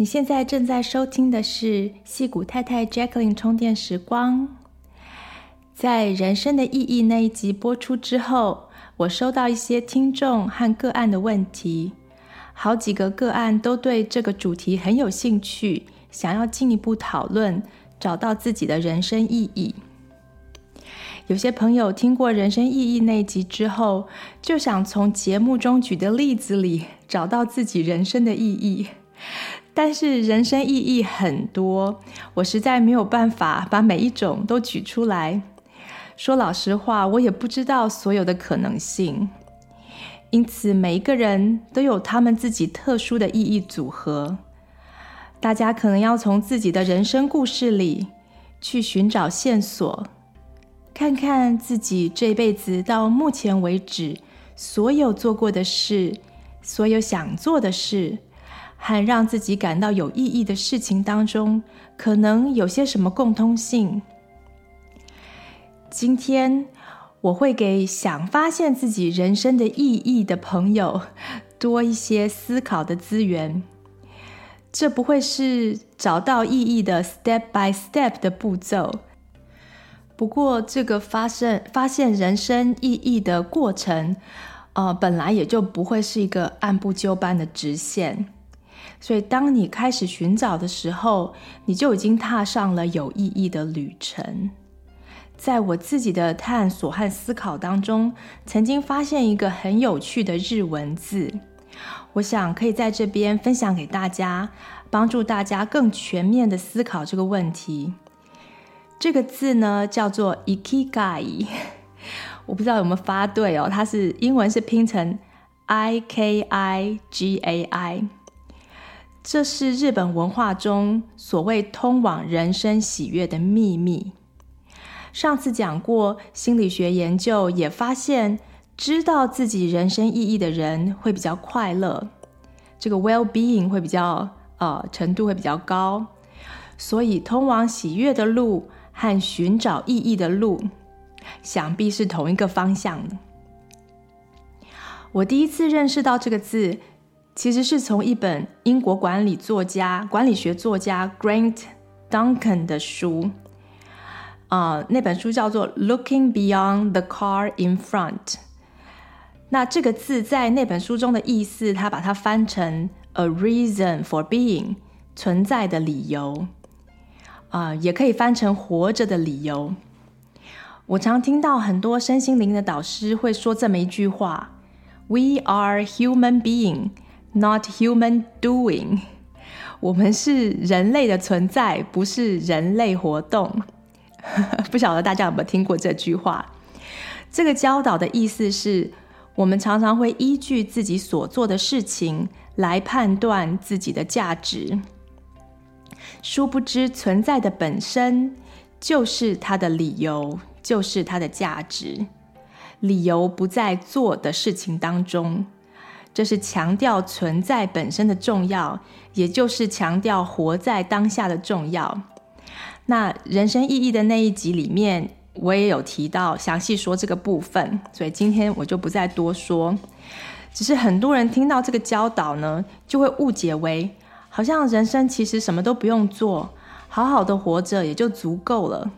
你现在正在收听的是戏骨太太 Jacqueline 充电时光。在人生的意义那一集播出之后，我收到一些听众和个案的问题，好几个个案都对这个主题很有兴趣，想要进一步讨论，找到自己的人生意义。有些朋友听过人生意义那一集之后，就想从节目中举的例子里找到自己人生的意义。但是人生意义很多，我实在没有办法把每一种都举出来。说老实话，我也不知道所有的可能性。因此，每一个人都有他们自己特殊的意义组合。大家可能要从自己的人生故事里去寻找线索，看看自己这辈子到目前为止所有做过的事，所有想做的事。和让自己感到有意义的事情当中，可能有些什么共通性？今天我会给想发现自己人生的意义的朋友多一些思考的资源。这不会是找到意义的 step by step 的步骤，不过这个发生发现人生意义的过程，呃，本来也就不会是一个按部就班的直线。所以，当你开始寻找的时候，你就已经踏上了有意义的旅程。在我自己的探索和思考当中，曾经发现一个很有趣的日文字，我想可以在这边分享给大家，帮助大家更全面的思考这个问题。这个字呢，叫做 ikigai，我不知道有没有发对哦，它是英文是拼成 i k i g a i。这是日本文化中所谓通往人生喜悦的秘密。上次讲过，心理学研究也发现，知道自己人生意义的人会比较快乐，这个 well-being 会比较呃程度会比较高。所以，通往喜悦的路和寻找意义的路，想必是同一个方向的。我第一次认识到这个字。其实是从一本英国管理作家、管理学作家 Grant Duncan 的书，啊、那本书叫做《Looking Beyond the Car in Front》。那这个字在那本书中的意思，他把它翻成 “a reason for being”，存在的理由，啊、也可以翻成活着的理由。我常听到很多身心灵的导师会说这么一句话：“We are human being。” Not human doing，我们是人类的存在，不是人类活动。不晓得大家有没有听过这句话？这个教导的意思是，我们常常会依据自己所做的事情来判断自己的价值，殊不知存在的本身就是它的理由，就是它的价值。理由不在做的事情当中。这是强调存在本身的重要，也就是强调活在当下的重要。那人生意义的那一集里面，我也有提到详细说这个部分，所以今天我就不再多说。只是很多人听到这个教导呢，就会误解为好像人生其实什么都不用做，好好的活着也就足够了。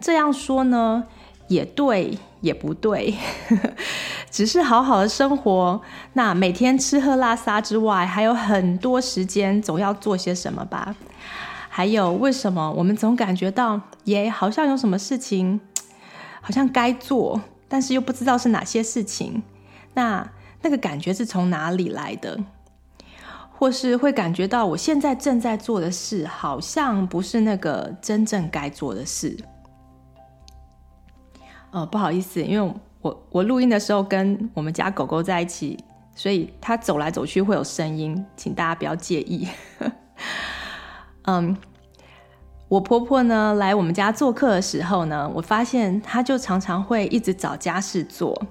这样说呢，也对，也不对。只是好好的生活，那每天吃喝拉撒之外，还有很多时间，总要做些什么吧？还有，为什么我们总感觉到，耶，好像有什么事情，好像该做，但是又不知道是哪些事情。那那个感觉是从哪里来的？或是会感觉到我现在正在做的事，好像不是那个真正该做的事。呃，不好意思，因为我我录音的时候跟我们家狗狗在一起，所以它走来走去会有声音，请大家不要介意。嗯，我婆婆呢来我们家做客的时候呢，我发现她就常常会一直找家事做。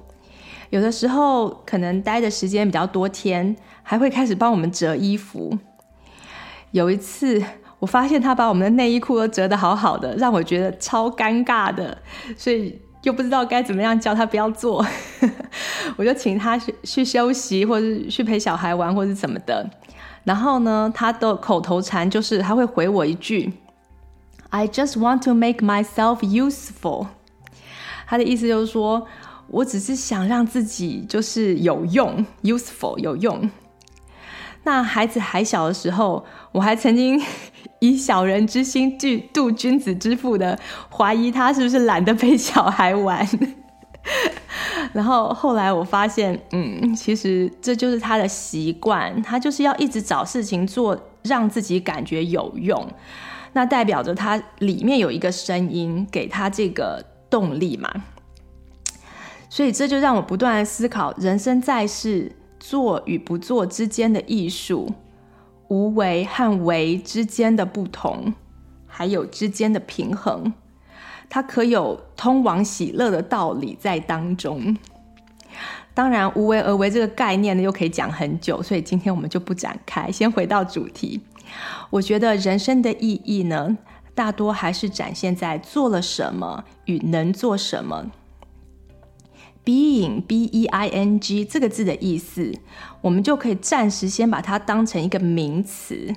有的时候可能待的时间比较多天，还会开始帮我们折衣服。有一次，我发现他把我们的内衣裤都折得好好的，让我觉得超尴尬的，所以又不知道该怎么样叫他不要做，我就请他去去休息，或者是去陪小孩玩，或者什么的。然后呢，他的口头禅就是他会回我一句：“I just want to make myself useful。”他的意思就是说。我只是想让自己就是有用，useful 有用。那孩子还小的时候，我还曾经以小人之心度君子之腹的怀疑他是不是懒得陪小孩玩。然后后来我发现，嗯，其实这就是他的习惯，他就是要一直找事情做，让自己感觉有用。那代表着他里面有一个声音给他这个动力嘛。所以这就让我不断思考人生在世做与不做之间的艺术，无为和为之间的不同，还有之间的平衡，它可有通往喜乐的道理在当中。当然，无为而为这个概念呢，又可以讲很久，所以今天我们就不展开，先回到主题。我觉得人生的意义呢，大多还是展现在做了什么与能做什么。Being, B-E-I-N-G 这个字的意思，我们就可以暂时先把它当成一个名词，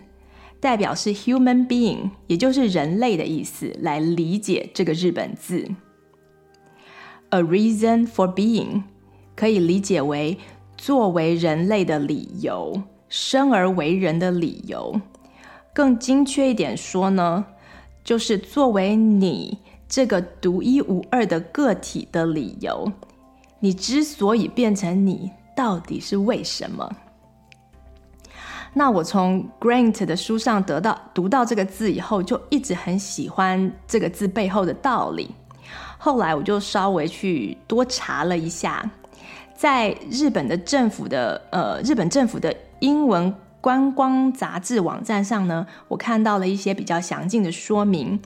代表是 human being，也就是人类的意思，来理解这个日本字。A reason for being 可以理解为作为人类的理由，生而为人的理由。更精确一点说呢，就是作为你这个独一无二的个体的理由。你之所以变成你，到底是为什么？那我从 Grant 的书上得到读到这个字以后，就一直很喜欢这个字背后的道理。后来我就稍微去多查了一下，在日本的政府的呃日本政府的英文观光杂志网站上呢，我看到了一些比较详尽的说明。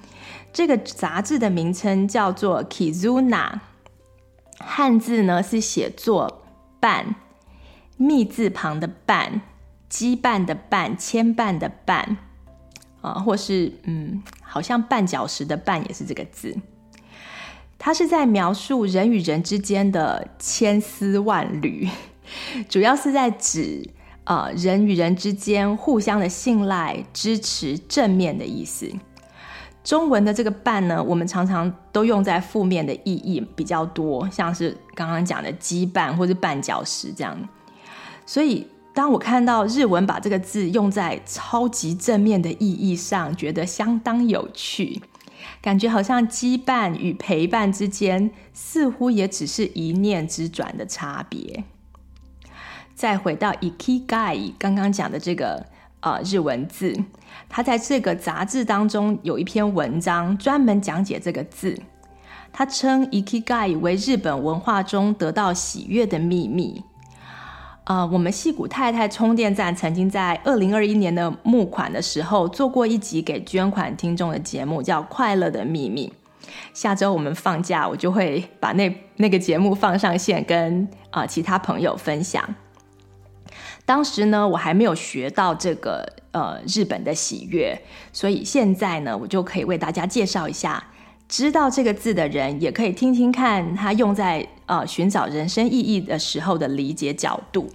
这个杂志的名称叫做 Kizuna。汉字呢是写作“绊”，密字旁的“绊”，羁绊的“绊”，牵绊的“绊”，啊，或是嗯，好像绊脚石的“绊”也是这个字。它是在描述人与人之间的千丝万缕，主要是在指呃人与人之间互相的信赖、支持、正面的意思。中文的这个“绊”呢，我们常常都用在负面的意义比较多，像是刚刚讲的羁绊或是绊脚石这样。所以，当我看到日文把这个字用在超级正面的意义上，觉得相当有趣，感觉好像羁绊与陪伴之间似乎也只是一念之转的差别。再回到 ikigai，刚刚讲的这个。呃，日文字，他在这个杂志当中有一篇文章专门讲解这个字。他称 “ikigai” 为日本文化中得到喜悦的秘密。呃，我们戏谷太太充电站曾经在二零二一年的募款的时候做过一集给捐款听众的节目，叫《快乐的秘密》。下周我们放假，我就会把那那个节目放上线，跟啊、其他朋友分享。当时呢，我还没有学到这个呃日本的喜悦，所以现在呢，我就可以为大家介绍一下，知道这个字的人也可以听听看他用在呃寻找人生意义的时候的理解角度。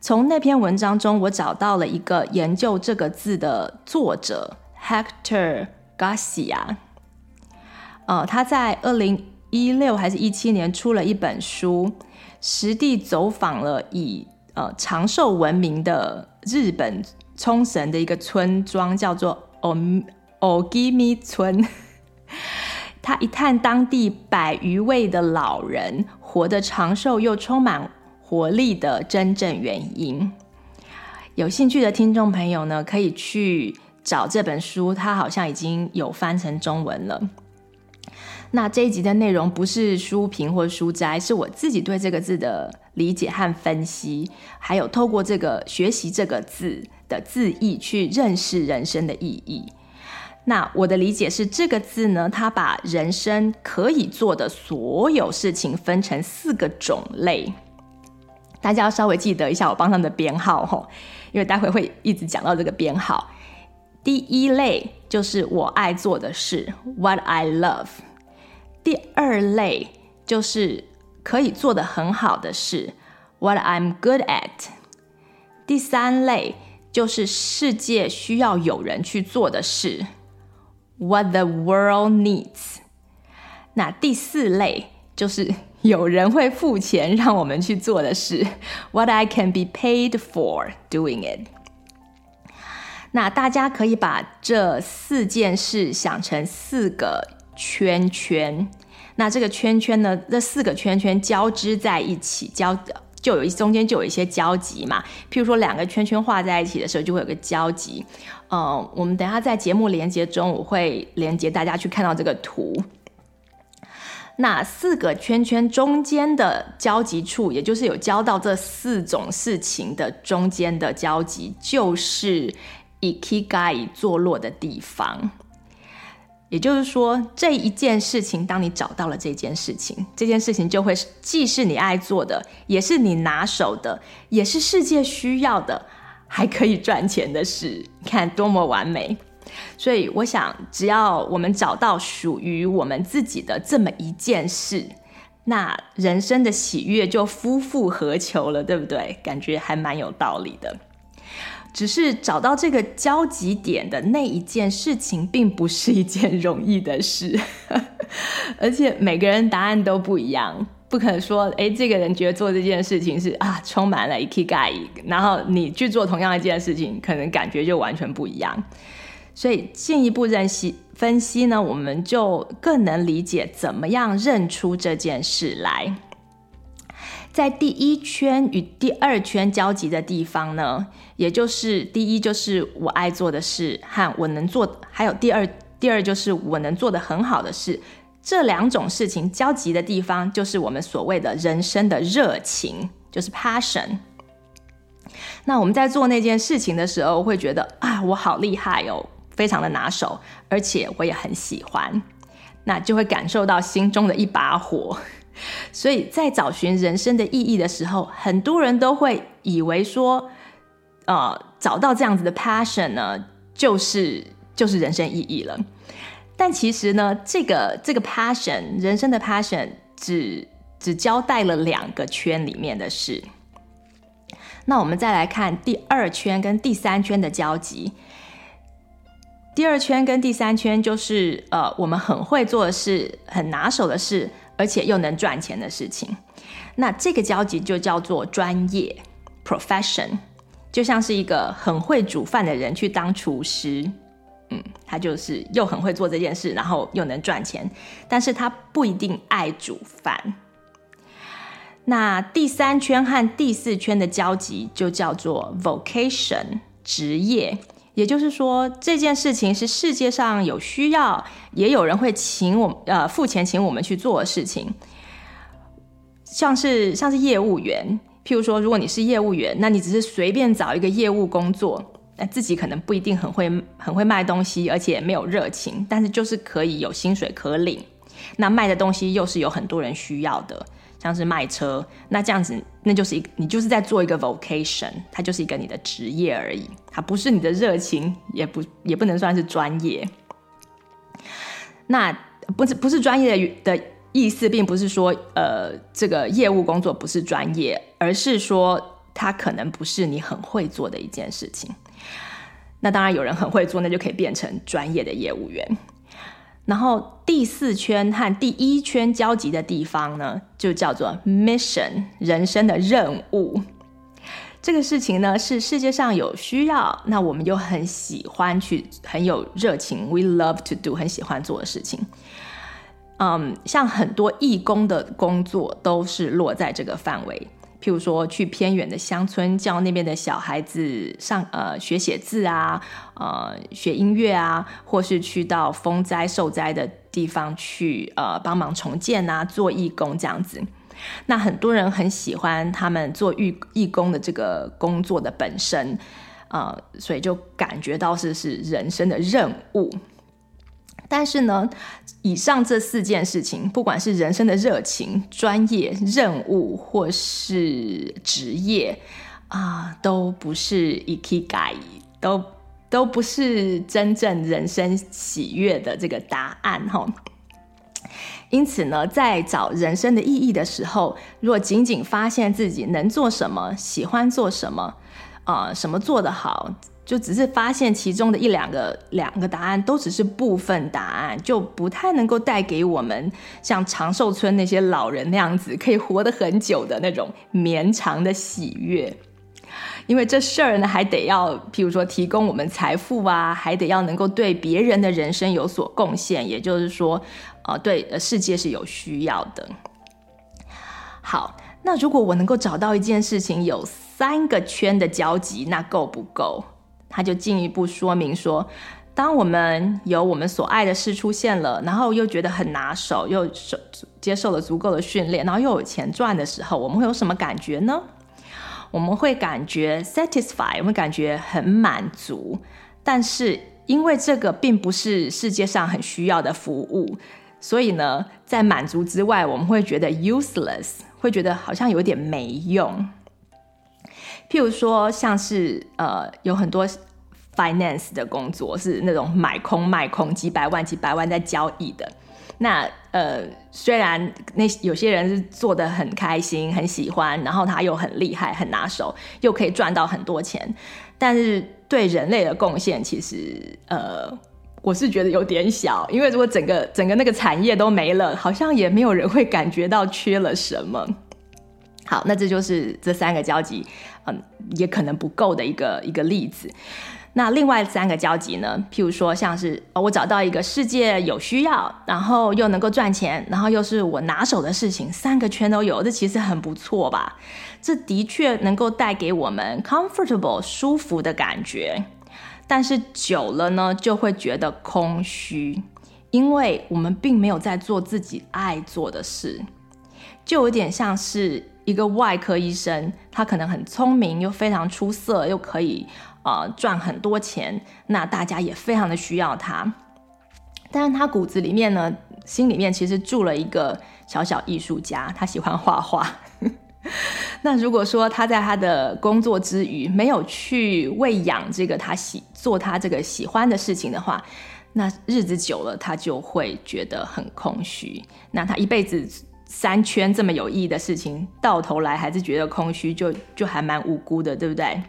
从那篇文章中，我找到了一个研究这个字的作者 Hector Garcia，呃，他在二零一六还是一七年出了一本书，实地走访了以呃，长寿闻名的日本冲绳的一个村庄叫做 Ogimi 村，他一探当地百余位的老人活得长寿又充满活力的真正原因。有兴趣的听众朋友呢，可以去找这本书，它好像已经有翻成中文了。那这一集的内容不是书评或书摘，是我自己对这个字的理解和分析，还有透过这个学习这个字的字义去认识人生的意义。那我的理解是，这个字呢，它把人生可以做的所有事情分成四个种类。大家要稍微记得一下我帮他们的编号吼，因为待会会一直讲到这个编号。第一类就是我爱做的事，What I love。第二类就是可以做得很好的事，What I'm good at。第三类就是世界需要有人去做的事。What the world needs。那第四类就是有人会付钱让我们去做的事。What I can be paid for doing it。那大家可以把这四件事想成四个圈圈。那这个圈圈呢，这四个圈圈交织在一起，交就有一中间就有一些交集嘛。譬如说，两个圈圈画在一起的时候，就会有个交集。呃，我们等下在节目连接中，我会连接大家去看到这个图。那四个圈圈中间的交集处，也就是有交到这四种事情的中间的交集，就是 i k i g a 坐落的地方。也就是说，这一件事情，当你找到了这件事情，这件事情就会既是你爱做的，也是你拿手的，也是世界需要的。还可以赚钱的事，你看多么完美！所以我想，只要我们找到属于我们自己的这么一件事，那人生的喜悦就夫复何求了，对不对？感觉还蛮有道理的。只是找到这个交集点的那一件事情，并不是一件容易的事，而且每个人答案都不一样。不可能说，哎，这个人觉得做这件事情是啊，充满了 ikigai，然后你去做同样一件事情，可能感觉就完全不一样。所以进一步认识分析呢，我们就更能理解怎么样认出这件事来。在第一圈与第二圈交集的地方呢，也就是第一就是我爱做的事和我能做，还有第二第二就是我能做得很好的事。这两种事情交集的地方，就是我们所谓的人生的热情，就是 passion。那我们在做那件事情的时候，会觉得啊，我好厉害哦，非常的拿手，而且我也很喜欢，那就会感受到心中的一把火。所以在找寻人生的意义的时候，很多人都会以为说，呃，找到这样子的 passion 呢，就是就是人生意义了。但其实呢，这个这个 passion 人生的 passion 只只交代了两个圈里面的事。那我们再来看第二圈跟第三圈的交集。第二圈跟第三圈就是呃，我们很会做的事，很拿手的事，而且又能赚钱的事情。那这个交集就叫做专业 profession，就像是一个很会煮饭的人去当厨师。嗯，他就是又很会做这件事，然后又能赚钱，但是他不一定爱煮饭。那第三圈和第四圈的交集就叫做 vocation 职业，也就是说这件事情是世界上有需要，也有人会请我呃付钱请我们去做的事情，像是像是业务员，譬如说如果你是业务员，那你只是随便找一个业务工作。那自己可能不一定很会很会卖东西，而且没有热情，但是就是可以有薪水可领。那卖的东西又是有很多人需要的，像是卖车，那这样子那就是一你就是在做一个 vocation，它就是一个你的职业而已，它不是你的热情，也不也不能算是专业。那不是不是专业的的意思，并不是说呃这个业务工作不是专业，而是说。它可能不是你很会做的一件事情，那当然有人很会做，那就可以变成专业的业务员。然后第四圈和第一圈交集的地方呢，就叫做 mission，人生的任务。这个事情呢，是世界上有需要，那我们又很喜欢去，很有热情，we love to do，很喜欢做的事情。嗯，像很多义工的工作都是落在这个范围，譬如说去偏远的乡村教那边的小孩子上呃学写字啊，呃学音乐啊，或是去到风灾受灾的地方去呃帮忙重建啊，做义工这样子。那很多人很喜欢他们做义义工的这个工作的本身，呃，所以就感觉到是是人生的任务。但是呢，以上这四件事情，不管是人生的热情、专业、任务，或是职业啊，都不是 i k i g a 都都不是真正人生喜悦的这个答案哈。因此呢，在找人生的意义的时候，若仅仅发现自己能做什么、喜欢做什么，啊、什么做得好。就只是发现其中的一两个两个答案，都只是部分答案，就不太能够带给我们像长寿村那些老人那样子可以活得很久的那种绵长的喜悦。因为这事儿呢，还得要，譬如说提供我们财富啊，还得要能够对别人的人生有所贡献，也就是说，呃，对呃世界是有需要的。好，那如果我能够找到一件事情有三个圈的交集，那够不够？他就进一步说明说，当我们有我们所爱的事出现了，然后又觉得很拿手，又受接受了足够的训练，然后又有钱赚的时候，我们会有什么感觉呢？我们会感觉 satisfy，我们感觉很满足。但是因为这个并不是世界上很需要的服务，所以呢，在满足之外，我们会觉得 useless，会觉得好像有点没用。譬如说，像是呃，有很多 finance 的工作是那种买空卖空，几百万几百万在交易的。那呃，虽然那有些人是做的很开心、很喜欢，然后他又很厉害、很拿手，又可以赚到很多钱，但是对人类的贡献，其实呃，我是觉得有点小。因为如果整个整个那个产业都没了，好像也没有人会感觉到缺了什么。好，那这就是这三个交集，嗯，也可能不够的一个一个例子。那另外三个交集呢？譬如说，像是哦我找到一个世界有需要，然后又能够赚钱，然后又是我拿手的事情，三个圈都有，这其实很不错吧？这的确能够带给我们 comfortable 舒服的感觉，但是久了呢，就会觉得空虚，因为我们并没有在做自己爱做的事，就有点像是。一个外科医生，他可能很聪明，又非常出色，又可以呃赚很多钱，那大家也非常的需要他。但是他骨子里面呢，心里面其实住了一个小小艺术家，他喜欢画画。那如果说他在他的工作之余没有去喂养这个他喜做他这个喜欢的事情的话，那日子久了，他就会觉得很空虚。那他一辈子。三圈这么有意义的事情，到头来还是觉得空虚，就就还蛮无辜的，对不对？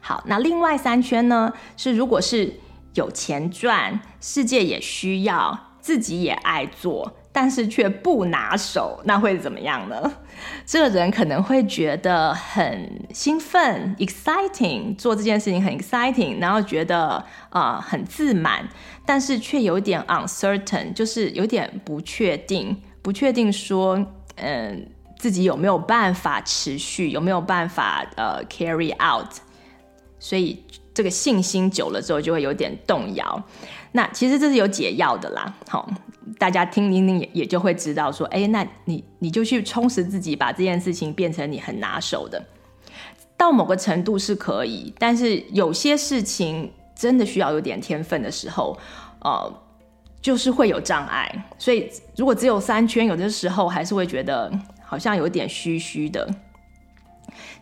好，那另外三圈呢？是如果是有钱赚，世界也需要，自己也爱做，但是却不拿手，那会怎么样呢？这个人可能会觉得很兴奋，exciting，做这件事情很 exciting，然后觉得啊、很自满，但是却有点 uncertain，就是有点不确定。不确定说，嗯，自己有没有办法持续，有没有办法呃 carry out，所以这个信心久了之后就会有点动摇。那其实这是有解药的啦，好，大家听听听也也就会知道说，哎，那你你就去充实自己，把这件事情变成你很拿手的，到某个程度是可以，但是有些事情真的需要有点天分的时候，呃。就是会有障碍，所以如果只有三圈，有的时候还是会觉得好像有点虚虚的，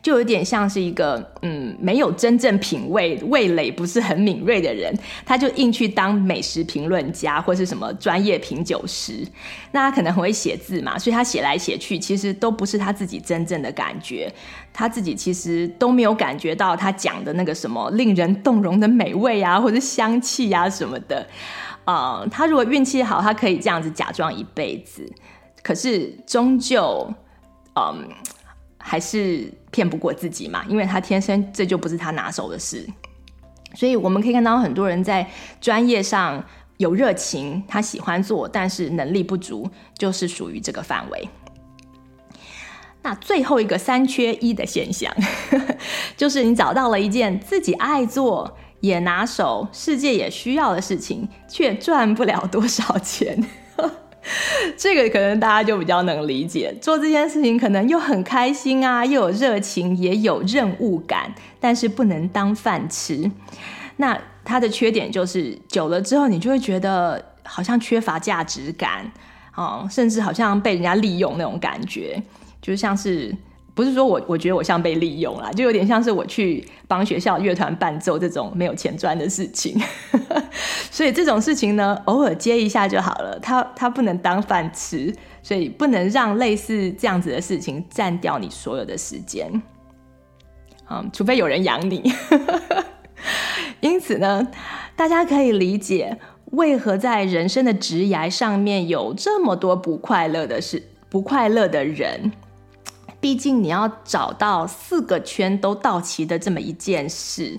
就有点像是一个嗯，没有真正品味、味蕾不是很敏锐的人，他就硬去当美食评论家或是什么专业品酒师。那他可能很会写字嘛，所以他写来写去，其实都不是他自己真正的感觉，他自己其实都没有感觉到他讲的那个什么令人动容的美味啊，或者香气啊什么的。啊、他如果运气好，他可以这样子假装一辈子，可是终究，嗯、还是骗不过自己嘛，因为他天生这就不是他拿手的事，所以我们可以看到很多人在专业上有热情，他喜欢做，但是能力不足，就是属于这个范围。那最后一个三缺一的现象，就是你找到了一件自己爱做、也拿手、世界也需要的事情，却赚不了多少钱。这个可能大家就比较能理解，做这件事情可能又很开心啊，又有热情，也有任务感，但是不能当饭吃。那它的缺点就是久了之后，你就会觉得好像缺乏价值感，哦，甚至好像被人家利用那种感觉，就像是不是说我我觉得我像被利用了，就有点像是我去帮学校乐团伴奏这种没有钱赚的事情。所以这种事情呢，偶尔接一下就好了，它它不能当饭吃，所以不能让类似这样子的事情占掉你所有的时间，嗯，除非有人养你。因此呢，大家可以理解为何在人生的职涯上面有这么多不快乐的事、不快乐的人。毕竟你要找到四个圈都到齐的这么一件事，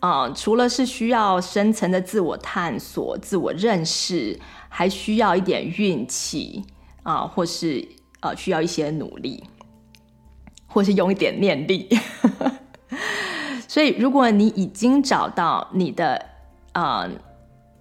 啊、除了是需要深层的自我探索、自我认识，还需要一点运气啊、或是呃需要一些努力，或是用一点念力。所以，如果你已经找到你的呃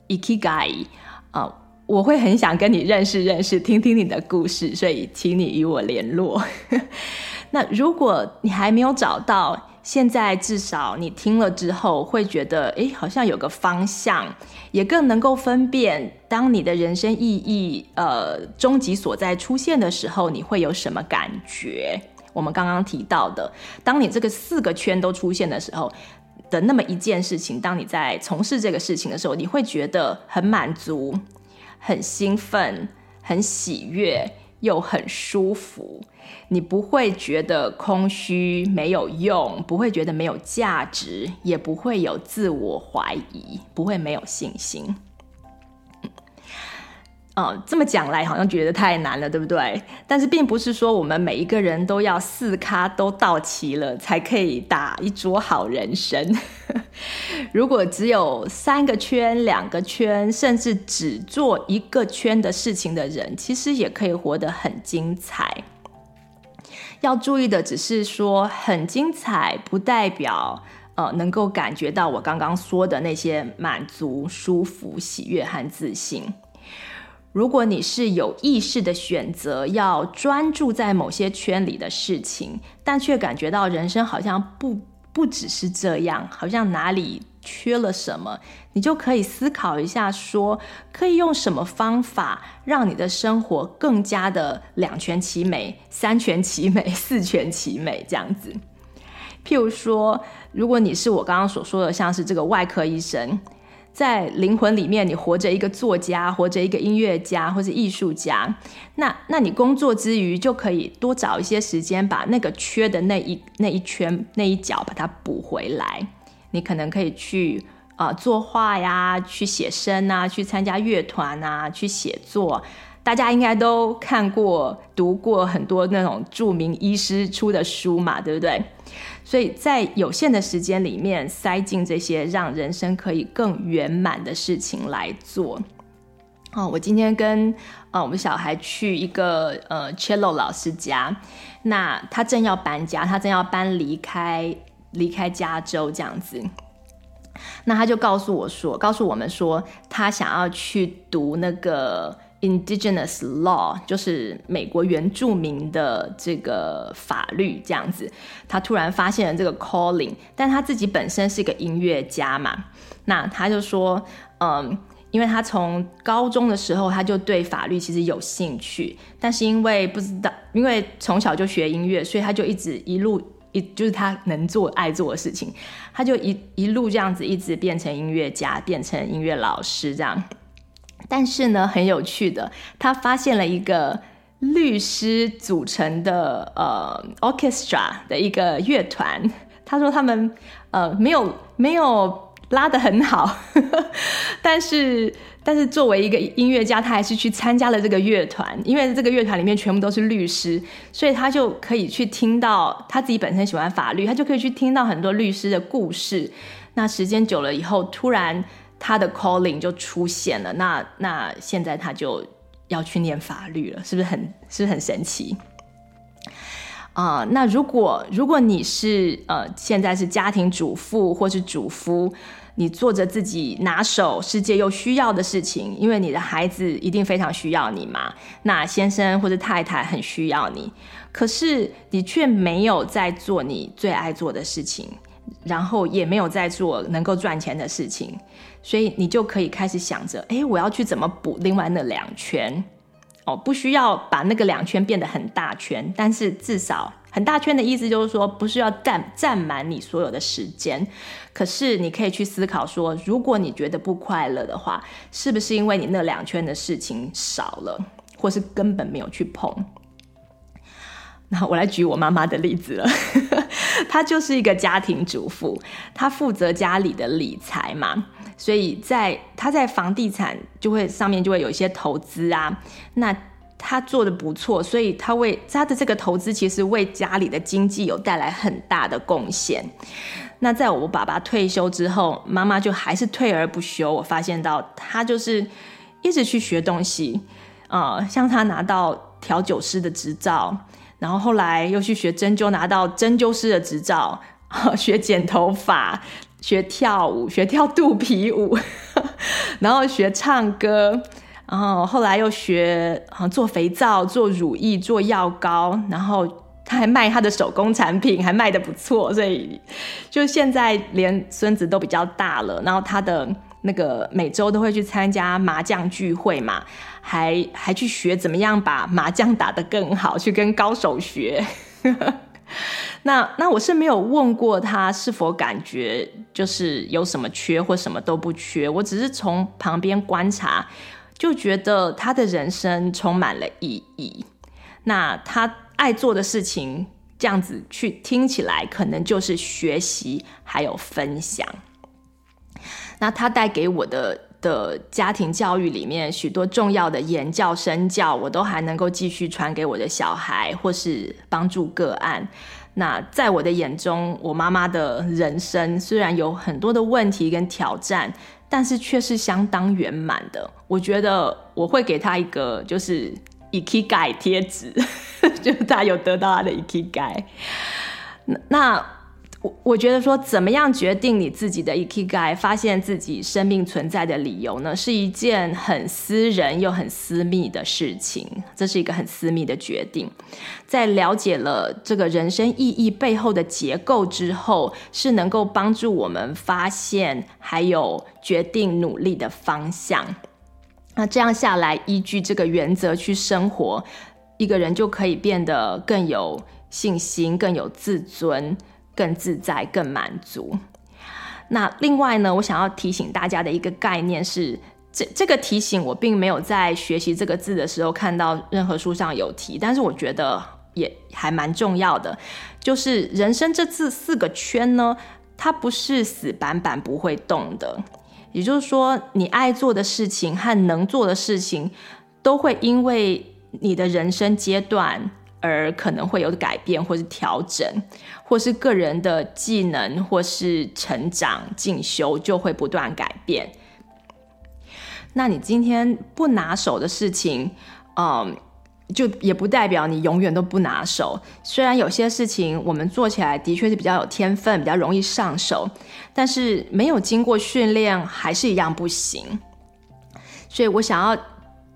Ikigai 啊、我会很想跟你认识认识，听听你的故事。所以，请你与我联络。那如果你还没有找到，现在至少你听了之后会觉得，哎，好像有个方向，也更能够分辨，当你的人生意义呃终极所在出现的时候，你会有什么感觉？我们刚刚提到的，当你这个四个圈都出现的时候的那么一件事情，当你在从事这个事情的时候，你会觉得很满足、很兴奋、很喜悦，又很舒服。你不会觉得空虚、没有用，不会觉得没有价值，也不会有自我怀疑，不会没有信心。哦，这么讲来好像觉得太难了，对不对？但是并不是说我们每一个人都要四咖都到齐了才可以打一桌好人生。如果只有三个圈、两个圈，甚至只做一个圈的事情的人，其实也可以活得很精彩。要注意的只是说，很精彩不代表呃能够感觉到我刚刚说的那些满足、舒服、喜悦和自信。如果你是有意识的选择要专注在某些圈里的事情，但却感觉到人生好像不不只是这样，好像哪里缺了什么，你就可以思考一下说，可以用什么方法让你的生活更加的两全其美、三全其美、四全其美这样子。譬如说，如果你是我刚刚所说的，像是这个外科医生。在灵魂里面，你活着一个作家，活着一个音乐家或者艺术家。那，那你工作之余就可以多找一些时间，把那个缺的那一那一圈那一角把它补回来。你可能可以去啊、作画呀，去写生啊，去参加乐团啊，去写作。大家应该都看过、读过很多那种著名医师出的书嘛，对不对？所以在有限的时间里面塞进这些让人生可以更圆满的事情来做。哦，我今天跟呃我们小孩去一个呃 cello 老师家，那他正要搬家，他正要搬离开离开加州这样子，那他就告诉我说，告诉我们说，他想要去读那个。Indigenous law 就是美国原住民的这个法律，这样子。他突然发现了这个 calling，但他自己本身是一个音乐家嘛，那他就说，嗯，因为他从高中的时候他就对法律其实有兴趣，但是因为不知道，因为从小就学音乐，所以他就一直一路一就是他能做爱做的事情，他就一一路这样子一直变成音乐家，变成音乐老师这样。但是呢，很有趣的，他发现了一个律师组成的呃 orchestra 的一个乐团。他说他们呃没有没有拉得很好，但是但是作为一个音乐家，他还是去参加了这个乐团，因为这个乐团里面全部都是律师，所以他就可以去听到他自己本身喜欢法律，他就可以去听到很多律师的故事。那时间久了以后，突然。他的 calling 就出现了。那那现在他就要去念法律了，是不是很是不是很神奇？啊、呃，那如果如果你是呃现在是家庭主妇或是主夫，你做着自己拿手、世界又需要的事情，因为你的孩子一定非常需要你嘛。那先生或者太太很需要你，可是你却没有在做你最爱做的事情，然后也没有在做能够赚钱的事情，所以你就可以开始想着：哎，我要去怎么补另外那两圈？哦，不需要把那个两圈变得很大圈，但是至少很大圈的意思就是说，不需要占占满你所有的时间。可是你可以去思考说，如果你觉得不快乐的话，是不是因为你那两圈的事情少了，或是根本没有去碰？那我来举我妈妈的例子了，她就是一个家庭主妇，她负责家里的理财嘛。所以在他在房地产就会上面就会有一些投资啊，那他做的不错，所以他为他的这个投资其实为家里的经济有带来很大的贡献。那在我爸爸退休之后，妈妈就还是退而不休。我发现到他就是一直去学东西，呃，像他拿到调酒师的执照，然后后来又去学针灸，拿到针灸师的执照，学剪头发。学跳舞，学跳肚皮舞，然后学唱歌，然后后来又学做肥皂、做乳液、做药膏，然后他还卖他的手工产品，还卖得不错，所以就现在连孙子都比较大了，然后他的那个每周都会去参加麻将聚会嘛，还还去学怎么样把麻将打得更好，去跟高手学。那那我是没有问过他是否感觉就是有什么缺或什么都不缺，我只是从旁边观察，就觉得他的人生充满了意义。那他爱做的事情，这样子去听起来，可能就是学习还有分享。那他带给我的的家庭教育里面许多重要的言教身教，我都还能够继续传给我的小孩，或是帮助个案。那在我的眼中，我妈妈的人生虽然有很多的问题跟挑战，但是却是相当圆满的。我觉得我会给她一个就是 i k i g a 贴纸，就是她有得到她的 Ikigai。那。我我觉得说，怎么样决定你自己的 Ikigai，发现自己生命存在的理由呢？是一件很私人又很私密的事情。这是一个很私密的决定。在了解了这个人生意义背后的结构之后，是能够帮助我们发现还有决定努力的方向。那这样下来，依据这个原则去生活，一个人就可以变得更有信心，更有自尊。更自在、更满足。那另外呢，我想要提醒大家的一个概念是，这这个提醒我并没有在学习这个字的时候看到任何书上有提，但是我觉得也还蛮重要的。就是人生这四四个圈呢，它不是死板板不会动的。也就是说，你爱做的事情和能做的事情，都会因为你的人生阶段。而可能会有改变，或是调整，或是个人的技能，或是成长进修，就会不断改变。那你今天不拿手的事情，嗯，就也不代表你永远都不拿手。虽然有些事情我们做起来的确是比较有天分，比较容易上手，但是没有经过训练，还是一样不行。所以我想要。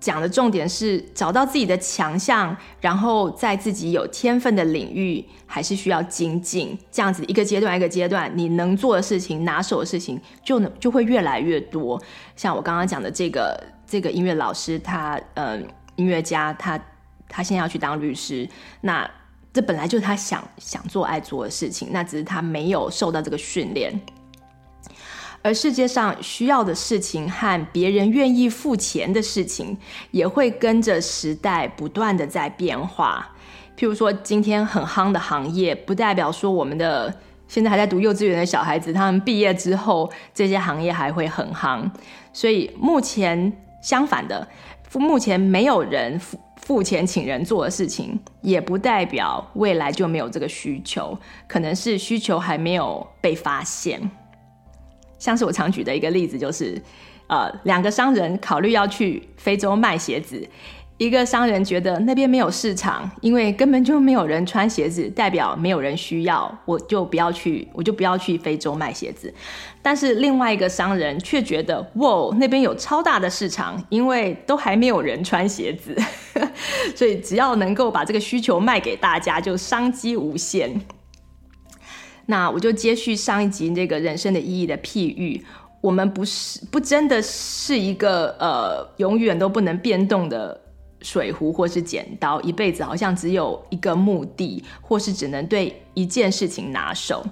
讲的重点是找到自己的强项，然后在自己有天分的领域，还是需要精进。这样子一个阶段一个阶段，你能做的事情、拿手的事情，就能就会越来越多。像我刚刚讲的这个这个音乐老师，他嗯、音乐家，他他现在要去当律师，那这本来就是他想想做、爱做的事情，那只是他没有受到这个训练。而世界上需要的事情和别人愿意付钱的事情，也会跟着时代不断的在变化。譬如说，今天很夯的行业，不代表说我们的现在还在读幼稚园的小孩子，他们毕业之后，这些行业还会很夯。所以目前相反的，目前没有人付付钱请人做的事情，也不代表未来就没有这个需求，可能是需求还没有被发现。像是我常举的一个例子，就是呃，两个商人考虑要去非洲卖鞋子。一个商人觉得那边没有市场，因为根本就没有人穿鞋子，代表没有人需要，我就不要去，我就不要去非洲卖鞋子。但是另外一个商人却觉得，哇，那边有超大的市场，因为都还没有人穿鞋子，所以只要能够把这个需求卖给大家，就商机无限。那我就接续上一集这个人生的意义的譬喻，我们不是不真的是一个呃永远都不能变动的。水壶或是剪刀，一辈子好像只有一个目的，或是只能对一件事情拿手，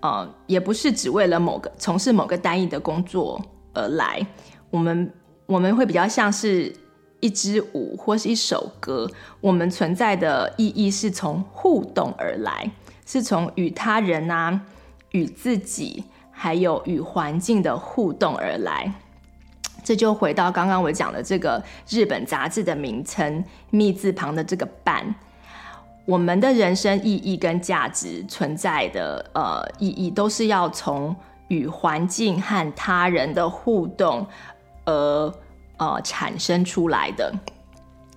呃，也不是只为了某个从事某个单一的工作而来。我们我们会比较像是一支舞或是一首歌，我们存在的意义是从互动而来，是从与他人啊、与自己还有与环境的互动而来。这就回到刚刚我讲的这个日本杂志的名称“密”字旁的这个“伴”，我们的人生意义跟价值存在的呃意义，都是要从与环境和他人的互动而呃产生出来的，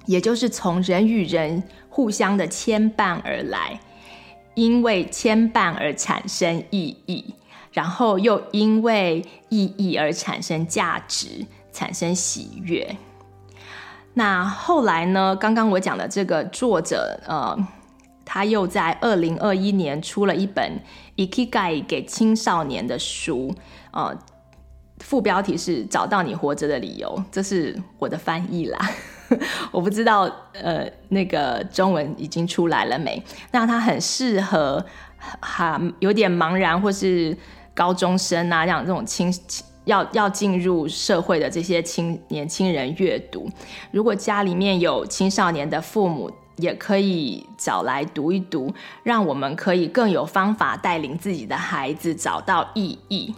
也就是从人与人互相的牵绊而来，因为牵绊而产生意义。然后又因为意义而产生价值，产生喜悦。那后来呢？刚刚我讲的这个作者，呃，他又在二零二一年出了一本《Ikigai》给青少年的书，呃，副标题是“找到你活着的理由”，这是我的翻译啦。我不知道，呃，那个中文已经出来了没？那它很适合，哈，有点茫然或是。高中生啊，像这种青要要进入社会的这些青年轻人阅读，如果家里面有青少年的父母，也可以找来读一读，让我们可以更有方法带领自己的孩子找到意义。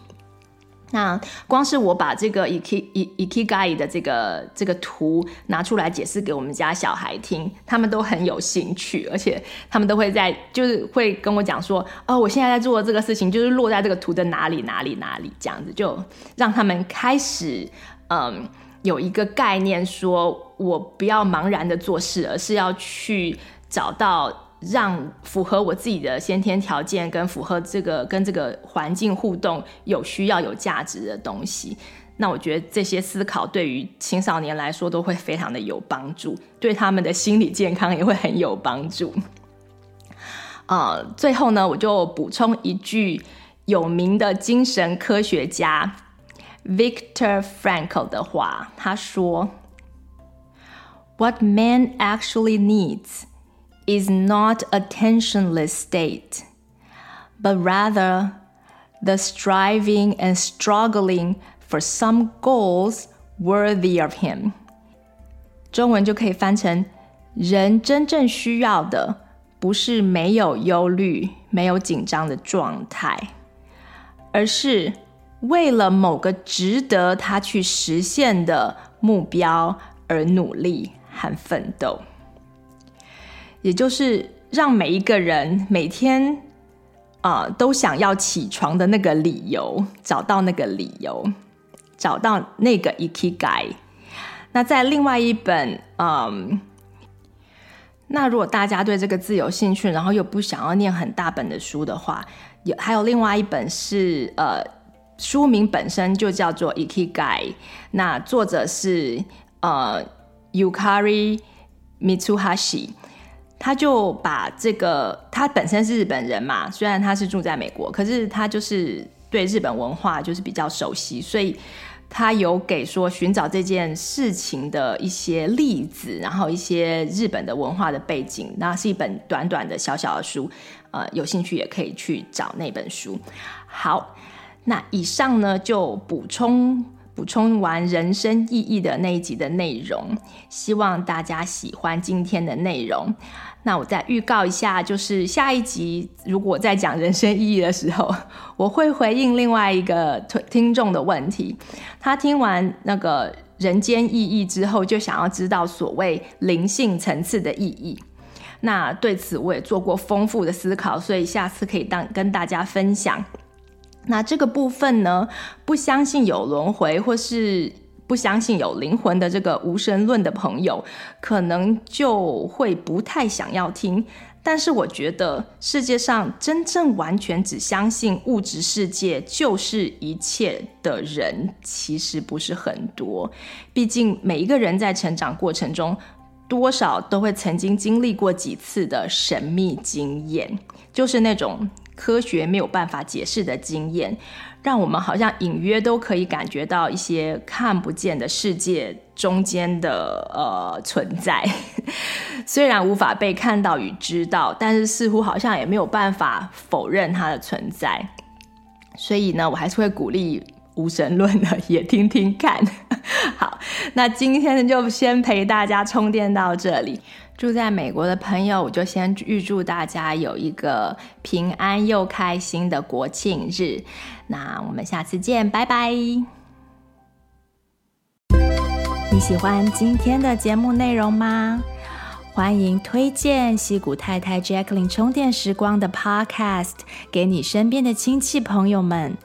那光是我把这个 iki ikigai 的这个这个图拿出来解释给我们家小孩听，他们都很有兴趣，而且他们都会在就是会跟我讲说，哦，我现在在做的这个事情就是落在这个图的哪里哪里哪里，这样子就让他们开始嗯有一个概念，说我不要茫然的做事，而是要去找到。让符合我自己的先天条件，跟符合这个跟这个环境互动有需要、有价值的东西，那我觉得这些思考对于青少年来说都会非常的有帮助，对他们的心理健康也会很有帮助。呃，最后呢，我就补充一句有名的精神科学家 Victor Frankl 的话，他说：“What man actually needs。” is not a tensionless state, but rather the striving and struggling for some goals worthy of him。中文就可以翻成：人真正需要的不是没有忧虑、没有紧张的状态，而是为了某个值得他去实现的目标而努力和奋斗。 也就是让每一个人每天啊、都想要起床的那个理由，找到那个理由，找到那个 ikigai。那在另外一本，嗯，那如果大家对这个字有兴趣，然后又不想要念很大本的书的话，有还有另外一本是呃，书名本身就叫做 ikigai，那作者是呃 Yukari Mitsuhashi。他就把这个，他本身是日本人嘛，虽然他是住在美国，可是他就是对日本文化就是比较熟悉，所以他有给说寻找这件事情的一些例子，然后一些日本的文化的背景，那是一本短短的小小的书，呃，有兴趣也可以去找那本书。好，那以上呢就补充。补充完人生意义的那一集的内容，希望大家喜欢今天的内容。那我再预告一下，就是下一集如果我在讲人生意义的时候，我会回应另外一个听众的问题。他听完那个人间意义之后，就想要知道所谓灵性层次的意义。那对此我也做过丰富的思考，所以下次可以当跟大家分享。那这个部分呢，不相信有轮回或是不相信有灵魂的这个无神论的朋友，可能就会不太想要听。但是我觉得世界上真正完全只相信物质世界就是一切的人，其实不是很多。毕竟每一个人在成长过程中，多少都会曾经经历过几次的神秘经验，就是那种科学没有办法解释的经验。让我们好像隐约都可以感觉到一些看不见的世界中间的呃存在，虽然无法被看到与知道，但是似乎好像也没有办法否认它的存在。所以呢，我还是会鼓励无神论的也听听看。好，那今天就先陪大家充电到这里。住在美国的朋友，我就先预祝大家有一个平安又开心的国庆日。那我们下次见，拜拜。你喜欢今天的节目内容吗？欢迎推荐西谷太太 Jacqueline 充电时光的 Podcast 给你身边的亲戚朋友们。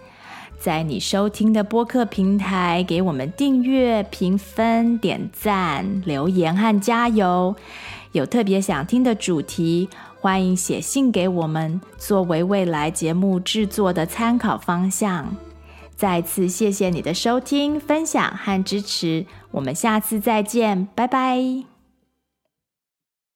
在你收听的播客平台，给我们订阅、评分、点赞、留言和加油。有特别想听的主题，欢迎写信给我们，作为未来节目制作的参考方向。再次谢谢你的收听、分享和支持，我们下次再见，拜拜。